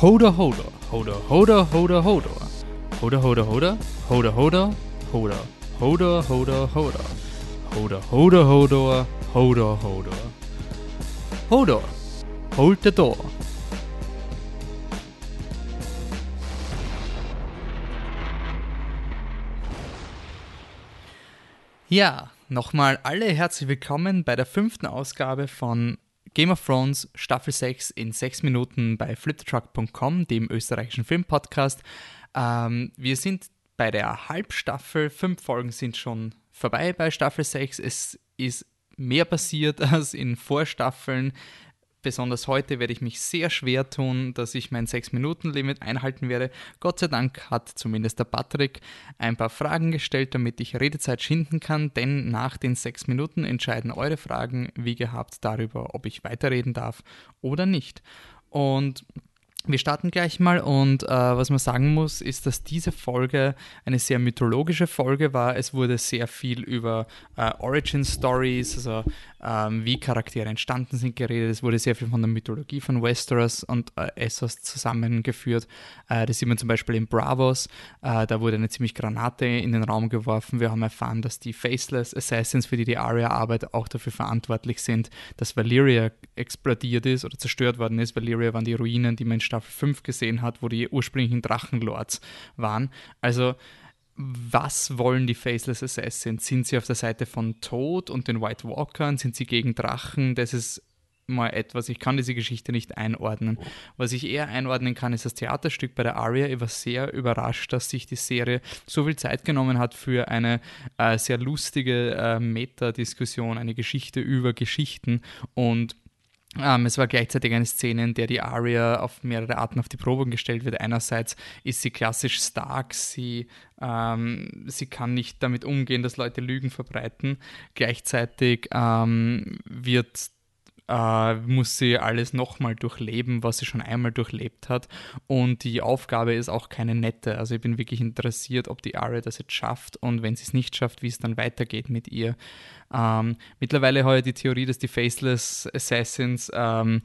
Hoda Hoda, Hoda Hoda Hoda Hoda, Hoda Hoda Hoda, Hoda Hoda, Hoda, Hoda Hoda Hoda, Hoda Hoda Hoda, Hoda Hoda. Hodor, hold the door. Ja, nochmal alle herzlich willkommen bei der fünften Ausgabe von Game of Thrones Staffel 6 in 6 Minuten bei fliptruck.com, dem österreichischen Filmpodcast. Ähm, wir sind bei der Halbstaffel, fünf Folgen sind schon vorbei bei Staffel 6. Es ist mehr passiert als in Vorstaffeln. Besonders heute werde ich mich sehr schwer tun, dass ich mein 6-Minuten-Limit einhalten werde. Gott sei Dank hat zumindest der Patrick ein paar Fragen gestellt, damit ich Redezeit schinden kann, denn nach den 6 Minuten entscheiden eure Fragen, wie gehabt, darüber, ob ich weiterreden darf oder nicht. Und wir starten gleich mal und äh, was man sagen muss, ist, dass diese Folge eine sehr mythologische Folge war. Es wurde sehr viel über äh, Origin Stories, also ähm, wie Charaktere entstanden sind, geredet. Es wurde sehr viel von der Mythologie von Westeros und äh, Essos zusammengeführt. Äh, das sieht man zum Beispiel in Bravos. Äh, da wurde eine ziemlich Granate in den Raum geworfen. Wir haben erfahren, dass die Faceless Assassins, für die die Arya arbeitet, auch dafür verantwortlich sind, dass Valyria explodiert ist oder zerstört worden ist. Valyria waren die Ruinen, die in Staffel 5 gesehen hat, wo die ursprünglichen Drachenlords waren. Also was wollen die Faceless Assassins? Sind sie auf der Seite von Tod und den White Walkern? Sind sie gegen Drachen? Das ist mal etwas, ich kann diese Geschichte nicht einordnen. Was ich eher einordnen kann, ist das Theaterstück bei der Aria. Ich war sehr überrascht, dass sich die Serie so viel Zeit genommen hat für eine äh, sehr lustige äh, Meta-Diskussion, eine Geschichte über Geschichten und ähm, es war gleichzeitig eine Szene, in der die Aria auf mehrere Arten auf die Probe gestellt wird. Einerseits ist sie klassisch stark, sie, ähm, sie kann nicht damit umgehen, dass Leute Lügen verbreiten. Gleichzeitig ähm, wird äh, muss sie alles nochmal durchleben, was sie schon einmal durchlebt hat. Und die Aufgabe ist auch keine nette. Also ich bin wirklich interessiert, ob die Aria das jetzt schafft und wenn sie es nicht schafft, wie es dann weitergeht mit ihr. Ähm, mittlerweile habe ich die Theorie, dass die Faceless Assassins ähm,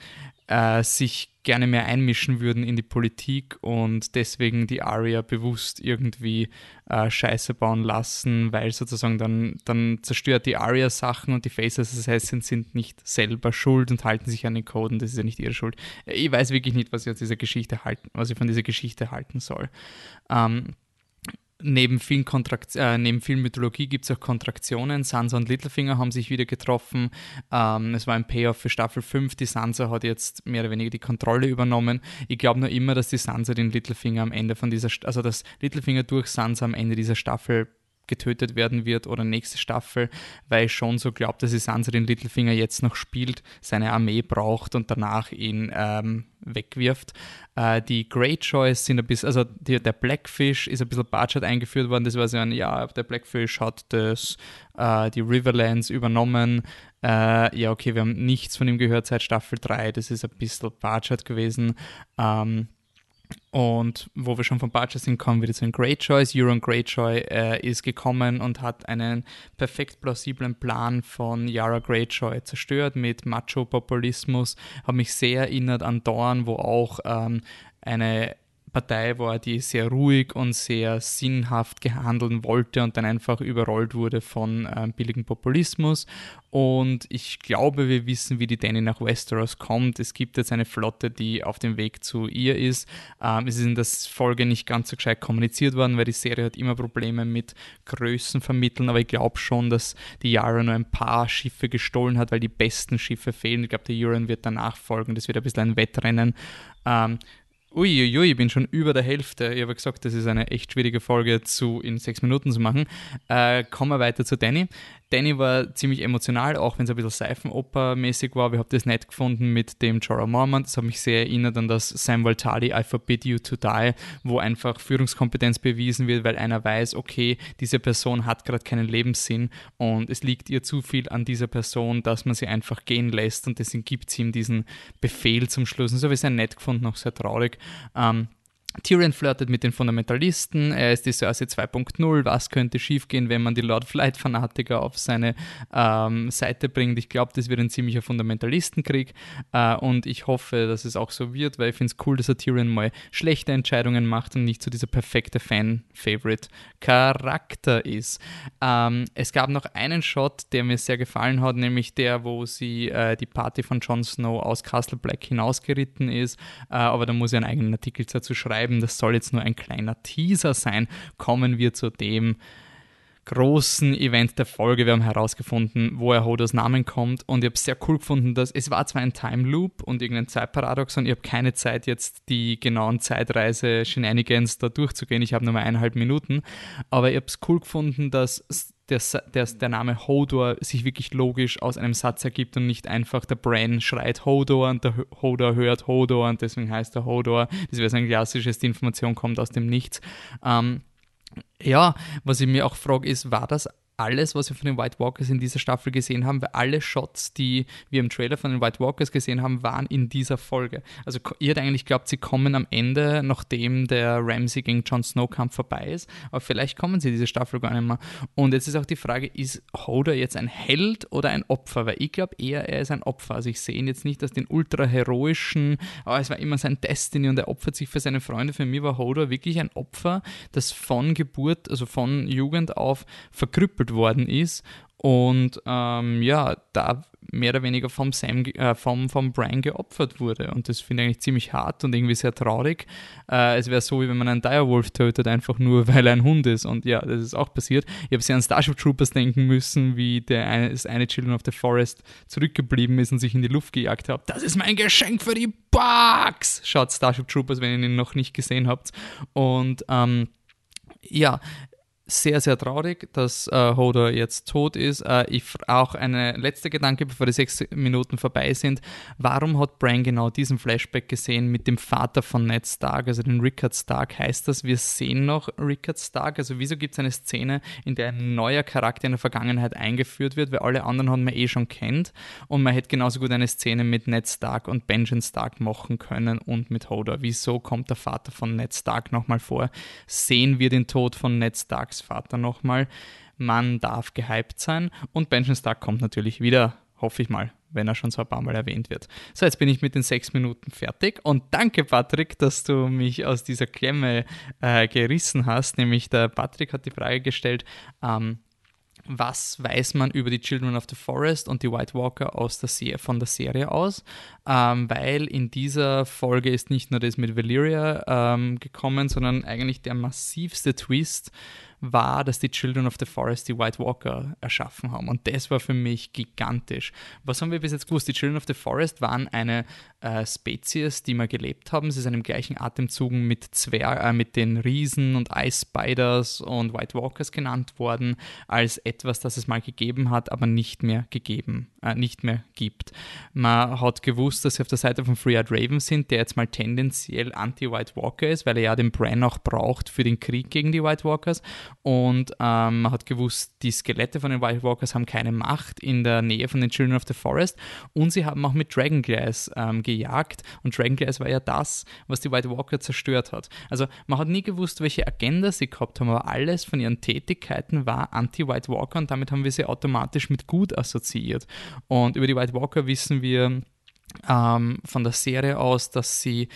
äh, sich gerne mehr einmischen würden in die Politik und deswegen die Aria bewusst irgendwie äh, Scheiße bauen lassen, weil sozusagen dann, dann zerstört die Aria Sachen und die Faceless Assassins sind nicht selber schuld und halten sich an den Code und das ist ja nicht ihre Schuld. Ich weiß wirklich nicht, was ich aus dieser Geschichte halten, was ich von dieser Geschichte halten soll. Ähm, neben vielen, Kontrakt äh, neben vielen Mythologie gibt es auch Kontraktionen. Sansa und Littlefinger haben sich wieder getroffen. Ähm, es war ein Payoff für Staffel 5. Die Sansa hat jetzt mehr oder weniger die Kontrolle übernommen. Ich glaube nur immer, dass die Sansa den Littlefinger am Ende von dieser, also dass Littlefinger durch Sansa am Ende dieser Staffel getötet werden wird oder nächste Staffel, weil ich schon so glaube, dass Sansa den Littlefinger jetzt noch spielt, seine Armee braucht und danach ihn ähm, wegwirft. Äh, die Greyjoys sind ein bisschen, also die, der Blackfish ist ein bisschen Budget eingeführt worden, das war so ein, ja, der Blackfish hat das, äh, die Riverlands übernommen. Äh, ja, okay, wir haben nichts von ihm gehört seit Staffel 3, das ist ein bisschen Budget gewesen. Ähm, und wo wir schon von Butcher sind, kommen wir zu den Greyjoys. Euron Greyjoy äh, ist gekommen und hat einen perfekt plausiblen Plan von Yara Greyjoy zerstört mit Macho-Populismus. Hat mich sehr erinnert an Dorn, wo auch ähm, eine Partei war, die sehr ruhig und sehr sinnhaft gehandeln wollte und dann einfach überrollt wurde von ähm, billigem Populismus. Und ich glaube, wir wissen, wie die Danny nach Westeros kommt. Es gibt jetzt eine Flotte, die auf dem Weg zu ihr ist. Ähm, es ist in der Folge nicht ganz so gescheit kommuniziert worden, weil die Serie hat immer Probleme mit Größen vermitteln. Aber ich glaube schon, dass die Yara nur ein paar Schiffe gestohlen hat, weil die besten Schiffe fehlen. Ich glaube, der Euron wird danach folgen. Das wird ein bisschen ein Wettrennen. Ähm, Uiuiui, ich bin schon über der Hälfte. Ich habe gesagt, das ist eine echt schwierige Folge zu in sechs Minuten zu machen. Äh, kommen wir weiter zu Danny. Danny war ziemlich emotional, auch wenn es ein bisschen Seifenoper-mäßig war. Wir haben das nett gefunden mit dem Jorah Mormont. Das hat mich sehr erinnert an das Sam Voltali I Forbid You to Die, wo einfach Führungskompetenz bewiesen wird, weil einer weiß, okay, diese Person hat gerade keinen Lebenssinn und es liegt ihr zu viel an dieser Person, dass man sie einfach gehen lässt und deswegen gibt sie ihm diesen Befehl zum Schluss. Und so habe ich es sehr nett gefunden, auch sehr traurig. Ähm, Tyrion flirtet mit den Fundamentalisten, er ist die Cersei 2.0, was könnte schiefgehen, wenn man die Lord Flight-Fanatiker auf seine ähm, Seite bringt. Ich glaube, das wird ein ziemlicher Fundamentalistenkrieg. Äh, und ich hoffe, dass es auch so wird, weil ich finde es cool, dass er Tyrion mal schlechte Entscheidungen macht und nicht so dieser perfekte Fan-Favorite-Charakter ist. Ähm, es gab noch einen Shot, der mir sehr gefallen hat, nämlich der, wo sie äh, die Party von Jon Snow aus Castle Black hinausgeritten ist, äh, aber da muss ich einen eigenen Artikel dazu schreiben schreiben, das soll jetzt nur ein kleiner Teaser sein, kommen wir zu dem großen Event der Folge. Wir haben herausgefunden, woher Hodos Namen kommt. Und ich habe sehr cool gefunden, dass es war zwar ein Time Loop und irgendein Zeitparadoxon, ich habe keine Zeit jetzt die genauen Zeitreise-Shenanigans da durchzugehen, ich habe nur mal eineinhalb Minuten, aber ich habe es cool gefunden, dass der, der, der Name Hodor sich wirklich logisch aus einem Satz ergibt und nicht einfach der Bran schreit Hodor und der Hodor hört Hodor und deswegen heißt er Hodor. Das wäre so ein klassisches, die Information kommt aus dem Nichts. Ähm, ja, was ich mir auch frage, ist, war das alles, was wir von den White Walkers in dieser Staffel gesehen haben, weil alle Shots, die wir im Trailer von den White Walkers gesehen haben, waren in dieser Folge. Also ihr hättet eigentlich glaubt, sie kommen am Ende, nachdem der Ramsey gegen Jon Snow Kampf vorbei ist, aber vielleicht kommen sie diese Staffel gar nicht mehr. Und jetzt ist auch die Frage, ist Hodor jetzt ein Held oder ein Opfer? Weil ich glaube eher, er ist ein Opfer. Also ich sehe ihn jetzt nicht als den ultra heroischen, aber es war immer sein Destiny und er opfert sich für seine Freunde. Für mich war Hodor wirklich ein Opfer, das von Geburt, also von Jugend auf verkrüppelt verdoppelt worden ist und ähm, ja, da mehr oder weniger vom, Sam, äh, vom, vom Brian geopfert wurde. Und das finde ich eigentlich ziemlich hart und irgendwie sehr traurig. Äh, es wäre so, wie wenn man einen Direwolf tötet, einfach nur weil er ein Hund ist. Und ja, das ist auch passiert. Ich habe sehr an Starship Troopers denken müssen, wie der eine, das eine Children of the Forest zurückgeblieben ist und sich in die Luft gejagt hat. Das ist mein Geschenk für die Bugs! Schaut Starship Troopers, wenn ihr ihn noch nicht gesehen habt. Und ähm, ja, sehr, sehr traurig, dass äh, Hodor jetzt tot ist. Äh, ich auch eine letzte Gedanke, bevor die sechs Minuten vorbei sind. Warum hat Bran genau diesen Flashback gesehen mit dem Vater von Ned Stark, also den Rickard Stark? Heißt das, wir sehen noch Rickard Stark? Also wieso gibt es eine Szene, in der ein neuer Charakter in der Vergangenheit eingeführt wird, weil alle anderen haben man eh schon kennt und man hätte genauso gut eine Szene mit Ned Stark und Benjamin Stark machen können und mit Hodor. Wieso kommt der Vater von Ned Stark nochmal vor? Sehen wir den Tod von Ned Stark Starks Vater nochmal. Man darf gehypt sein und Benjamin Stark kommt natürlich wieder, hoffe ich mal, wenn er schon so ein paar Mal erwähnt wird. So, jetzt bin ich mit den sechs Minuten fertig und danke, Patrick, dass du mich aus dieser Klemme äh, gerissen hast. Nämlich der Patrick hat die Frage gestellt, ähm, was weiß man über die Children of the Forest und die White Walker aus der Se von der Serie aus, ähm, weil in dieser Folge ist nicht nur das mit Valyria ähm, gekommen, sondern eigentlich der massivste Twist war, dass die Children of the Forest die White Walker erschaffen haben. Und das war für mich gigantisch. Was haben wir bis jetzt gewusst? Die Children of the Forest waren eine äh, Spezies, die mal gelebt haben. Sie sind im gleichen Atemzug mit, Zwer äh, mit den Riesen und Ice Spiders und White Walkers genannt worden, als etwas, das es mal gegeben hat, aber nicht mehr gegeben, äh, nicht mehr gibt. Man hat gewusst, dass sie auf der Seite von Free Eyed Raven sind, der jetzt mal tendenziell anti-White Walker ist, weil er ja den Bran auch braucht für den Krieg gegen die White Walkers und ähm, man hat gewusst, die Skelette von den White Walkers haben keine Macht in der Nähe von den Children of the Forest und sie haben auch mit Dragonglass ähm, gejagt und Dragonglass war ja das, was die White Walker zerstört hat. Also man hat nie gewusst, welche Agenda sie gehabt haben, aber alles von ihren Tätigkeiten war anti-White Walker und damit haben wir sie automatisch mit gut assoziiert. Und über die White Walker wissen wir ähm, von der Serie aus, dass sie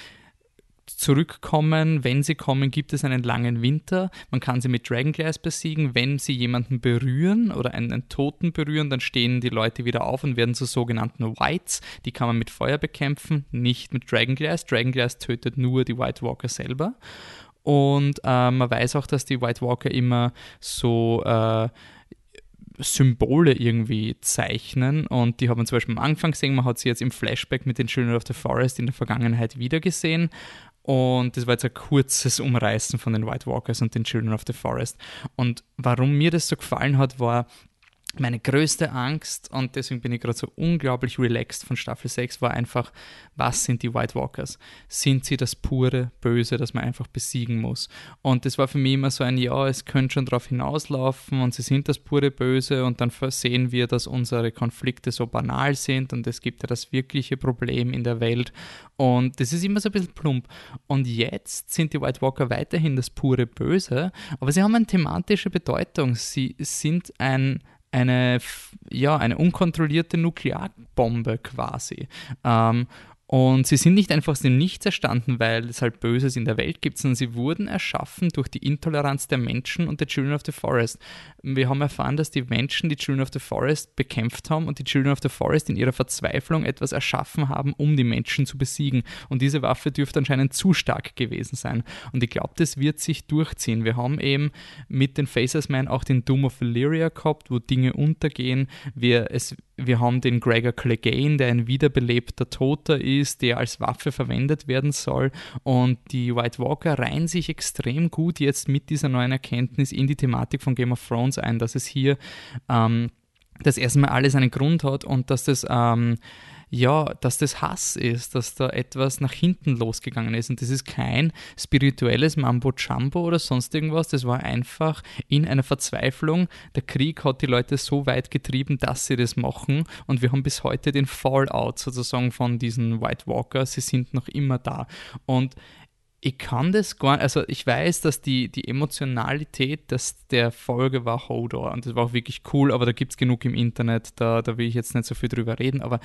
zurückkommen. Wenn sie kommen, gibt es einen langen Winter. Man kann sie mit Dragonglass besiegen. Wenn sie jemanden berühren oder einen, Toten berühren, dann stehen die Leute wieder auf und werden zu sogenannten Whites. Die kann man mit Feuer bekämpfen, nicht mit Dragonglass. Dragonglass tötet nur die White Walker selber. Und äh, man weiß auch, dass die White Walker immer so äh, Symbole irgendwie zeichnen und die hat man zum Beispiel am Anfang gesehen, man hat sie jetzt im Flashback mit den Children of the Forest in der Vergangenheit wieder gesehen und das war jetzt ein kurzes Umreißen von den White Walkers und den Children of the Forest. Und warum mir das so gefallen hat, war, meine größte Angst, und deswegen bin ich gerade so unglaublich relaxed von Staffel 6, war einfach, was sind die White Walkers? Sind sie das pure Böse, das man einfach besiegen muss? Und das war für mich immer so ein, ja, es könnte schon darauf hinauslaufen und sie sind das pure Böse und dann sehen wir, dass unsere Konflikte so banal sind und es gibt ja das wirkliche Problem in der Welt und das ist immer so ein bisschen plump. Und jetzt sind die White Walker weiterhin das pure Böse, aber sie haben eine thematische Bedeutung. Sie sind ein eine, ja, eine unkontrollierte Nuklearbombe quasi. Ähm, und sie sind nicht einfach aus dem Nichts erstanden, weil es halt Böses in der Welt gibt, sondern sie wurden erschaffen durch die Intoleranz der Menschen und der Children of the Forest. Wir haben erfahren, dass die Menschen die Children of the Forest bekämpft haben und die Children of the Forest in ihrer Verzweiflung etwas erschaffen haben, um die Menschen zu besiegen. Und diese Waffe dürfte anscheinend zu stark gewesen sein. Und ich glaube, das wird sich durchziehen. Wir haben eben mit den Faces Man auch den Doom of Illyria gehabt, wo Dinge untergehen. Wir, es, wir haben den Gregor Clegane, der ein wiederbelebter Toter ist, der als Waffe verwendet werden soll. Und die White Walker reihen sich extrem gut jetzt mit dieser neuen Erkenntnis in die Thematik von Game of Thrones ein, dass es hier ähm, das erstmal alles einen Grund hat und dass das ähm, ja, dass das Hass ist, dass da etwas nach hinten losgegangen ist. Und das ist kein spirituelles Mambo-Jumbo oder sonst irgendwas. Das war einfach in einer Verzweiflung. Der Krieg hat die Leute so weit getrieben, dass sie das machen. Und wir haben bis heute den Fallout sozusagen von diesen White Walkers. Sie sind noch immer da. Und ich kann das gar nicht, also ich weiß, dass die, die Emotionalität des, der Folge war Hodor und das war auch wirklich cool, aber da gibt es genug im Internet, da, da will ich jetzt nicht so viel drüber reden, aber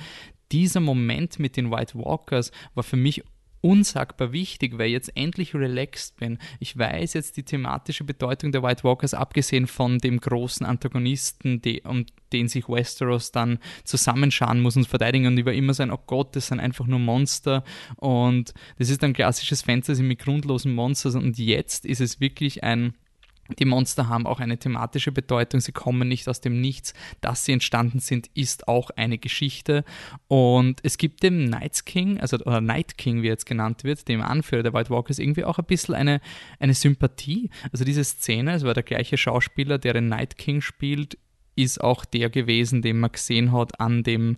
dieser Moment mit den White Walkers war für mich unsagbar wichtig, weil ich jetzt endlich relaxed bin. Ich weiß jetzt die thematische Bedeutung der White Walkers, abgesehen von dem großen Antagonisten, die, um den sich Westeros dann zusammenscharen muss und verteidigen und über immer sein, oh Gott, das sind einfach nur Monster und das ist ein klassisches Fantasy mit grundlosen Monsters und jetzt ist es wirklich ein die Monster haben auch eine thematische Bedeutung, sie kommen nicht aus dem Nichts. Dass sie entstanden sind, ist auch eine Geschichte. Und es gibt dem Night King, also oder Night King, wie jetzt genannt wird, dem Anführer der White Walkers, irgendwie auch ein bisschen eine, eine Sympathie. Also diese Szene, es war der gleiche Schauspieler, der den Night King spielt, ist auch der gewesen, den man gesehen hat an dem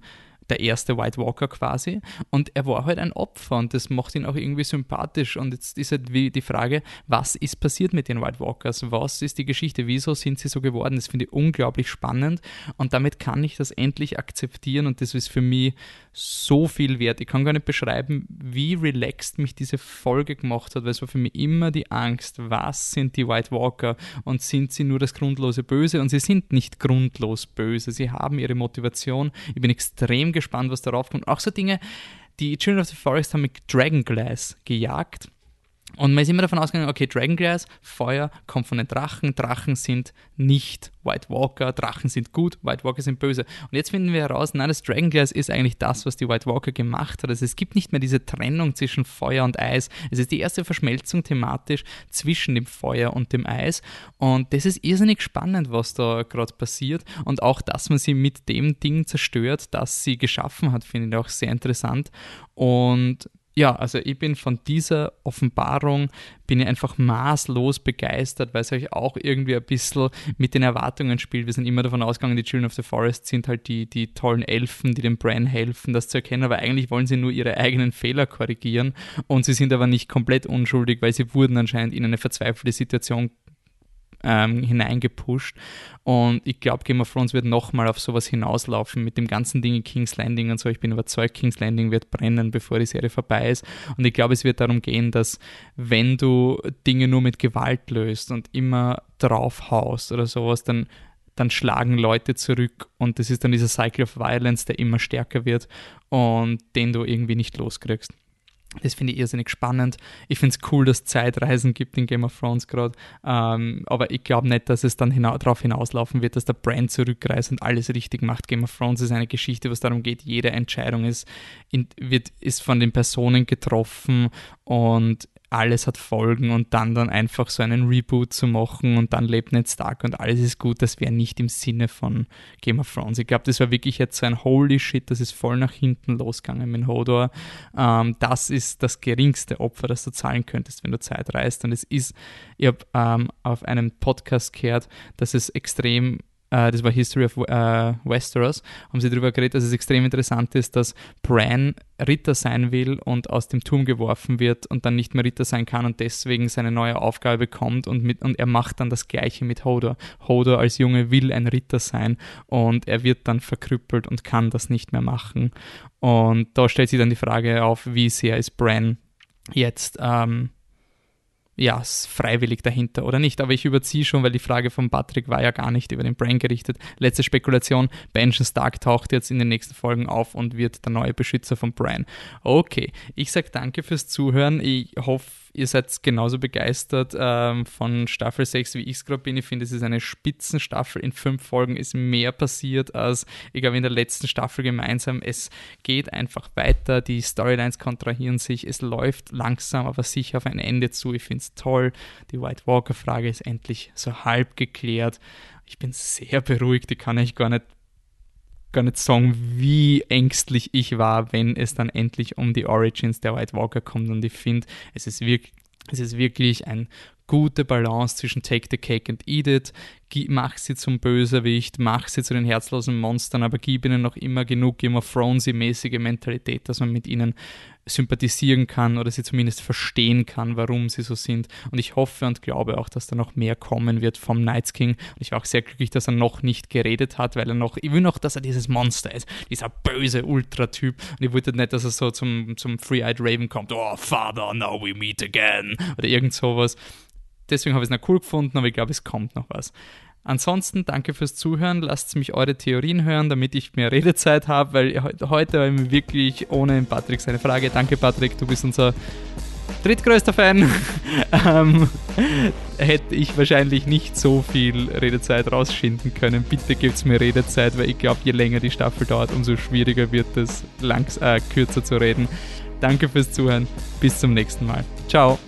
der erste White Walker quasi. Und er war halt ein Opfer und das macht ihn auch irgendwie sympathisch. Und jetzt ist halt wie die Frage, was ist passiert mit den White Walkers? Was ist die Geschichte? Wieso sind sie so geworden? Das finde ich unglaublich spannend und damit kann ich das endlich akzeptieren und das ist für mich so viel wert. Ich kann gar nicht beschreiben, wie relaxed mich diese Folge gemacht hat, weil es war für mich immer die Angst, was sind die White Walker und sind sie nur das grundlose Böse? Und sie sind nicht grundlos böse. Sie haben ihre Motivation. Ich bin extrem gespannt, was darauf kommt. Auch so Dinge, die Children of the Forest haben mit Dragonglass gejagt und man ist immer davon ausgegangen, okay, Dragonglass, Feuer kommt von den Drachen. Drachen sind nicht White Walker, Drachen sind gut, White Walker sind böse. Und jetzt finden wir heraus, nein, das Dragonglass ist eigentlich das, was die White Walker gemacht hat. Also es gibt nicht mehr diese Trennung zwischen Feuer und Eis. Es ist die erste Verschmelzung thematisch zwischen dem Feuer und dem Eis. Und das ist irrsinnig spannend, was da gerade passiert. Und auch, dass man sie mit dem Ding zerstört, das sie geschaffen hat, finde ich auch sehr interessant. Und ja, also ich bin von dieser Offenbarung, bin ich einfach maßlos begeistert, weil es euch auch irgendwie ein bisschen mit den Erwartungen spielt. Wir sind immer davon ausgegangen, die Children of the Forest sind halt die, die tollen Elfen, die dem Bran helfen, das zu erkennen, aber eigentlich wollen sie nur ihre eigenen Fehler korrigieren und sie sind aber nicht komplett unschuldig, weil sie wurden anscheinend in eine verzweifelte Situation ähm, hineingepusht. Und ich glaube, Game of Thrones wird nochmal auf sowas hinauslaufen mit dem ganzen Ding in King's Landing und so. Ich bin überzeugt, King's Landing wird brennen, bevor die Serie vorbei ist. Und ich glaube, es wird darum gehen, dass wenn du Dinge nur mit Gewalt löst und immer draufhaust oder sowas, dann dann schlagen Leute zurück und das ist dann dieser Cycle of Violence, der immer stärker wird und den du irgendwie nicht loskriegst. Das finde ich irrsinnig spannend. Ich finde es cool, dass es Zeitreisen gibt in Game of Thrones gerade. Ähm, aber ich glaube nicht, dass es dann hina darauf hinauslaufen wird, dass der Brand zurückreist und alles richtig macht. Game of Thrones ist eine Geschichte, was darum geht, jede Entscheidung ist, in, wird, ist von den Personen getroffen und alles hat Folgen und dann dann einfach so einen Reboot zu machen und dann lebt Ned Stark und alles ist gut, das wäre nicht im Sinne von Game of Thrones. Ich glaube, das war wirklich jetzt so ein Holy Shit, das ist voll nach hinten losgegangen mit Hodor. Ähm, das ist das geringste Opfer, das du zahlen könntest, wenn du Zeit reist. Und es ist, ich habe ähm, auf einem Podcast gehört, dass es extrem äh, das war History of äh, Westeros, haben sie darüber geredet, dass es extrem interessant ist, dass Bran Ritter sein will und aus dem Turm geworfen wird und dann nicht mehr Ritter sein kann und deswegen seine neue Aufgabe bekommt und, mit, und er macht dann das gleiche mit Hodor. Hodor als Junge will ein Ritter sein und er wird dann verkrüppelt und kann das nicht mehr machen. Und da stellt sich dann die Frage auf, wie sehr ist Bran jetzt ähm, ja, freiwillig dahinter oder nicht. Aber ich überziehe schon, weil die Frage von Patrick war ja gar nicht über den Brain gerichtet. Letzte Spekulation, Benjamin Stark taucht jetzt in den nächsten Folgen auf und wird der neue Beschützer von Brian. Okay, ich sage danke fürs Zuhören. Ich hoffe, ihr seid genauso begeistert ähm, von Staffel 6, wie ich es gerade bin. Ich finde, es ist eine Spitzenstaffel. In fünf Folgen ist mehr passiert als, ich glaube, in der letzten Staffel gemeinsam. Es geht einfach weiter. Die Storylines kontrahieren sich. Es läuft langsam, aber sicher auf ein Ende zu. Ich finde es toll. Die White Walker-Frage ist endlich so halb geklärt. Ich bin sehr beruhigt. Ich kann euch gar nicht gar nicht sagen, wie ängstlich ich war, wenn es dann endlich um die Origins der White Walker kommt. Und ich finde, es ist wirklich, es ist wirklich ein gute Balance zwischen Take the Cake and Eat It, mach sie zum Bösewicht, mach sie zu den herzlosen Monstern, aber gib ihnen noch immer genug Game of Thrones-mäßige Mentalität, dass man mit ihnen sympathisieren kann oder sie zumindest verstehen kann, warum sie so sind. Und ich hoffe und glaube auch, dass da noch mehr kommen wird vom Night King. Und ich war auch sehr glücklich, dass er noch nicht geredet hat, weil er noch, ich will noch, dass er dieses Monster ist, dieser böse Ultra-Typ. Und ich wollte nicht, dass er so zum, zum Free-Eyed Raven kommt, oh Father, now we meet again. Oder irgend sowas. Deswegen habe ich es noch cool gefunden, aber ich glaube, es kommt noch was. Ansonsten danke fürs Zuhören. Lasst mich eure Theorien hören, damit ich mehr Redezeit habe, weil heute war ich wirklich ohne Patrick seine Frage. Danke, Patrick, du bist unser drittgrößter Fan. ähm, hätte ich wahrscheinlich nicht so viel Redezeit rausschinden können. Bitte gibt's mir Redezeit, weil ich glaube, je länger die Staffel dauert, umso schwieriger wird es, langs äh, kürzer zu reden. Danke fürs Zuhören. Bis zum nächsten Mal. Ciao.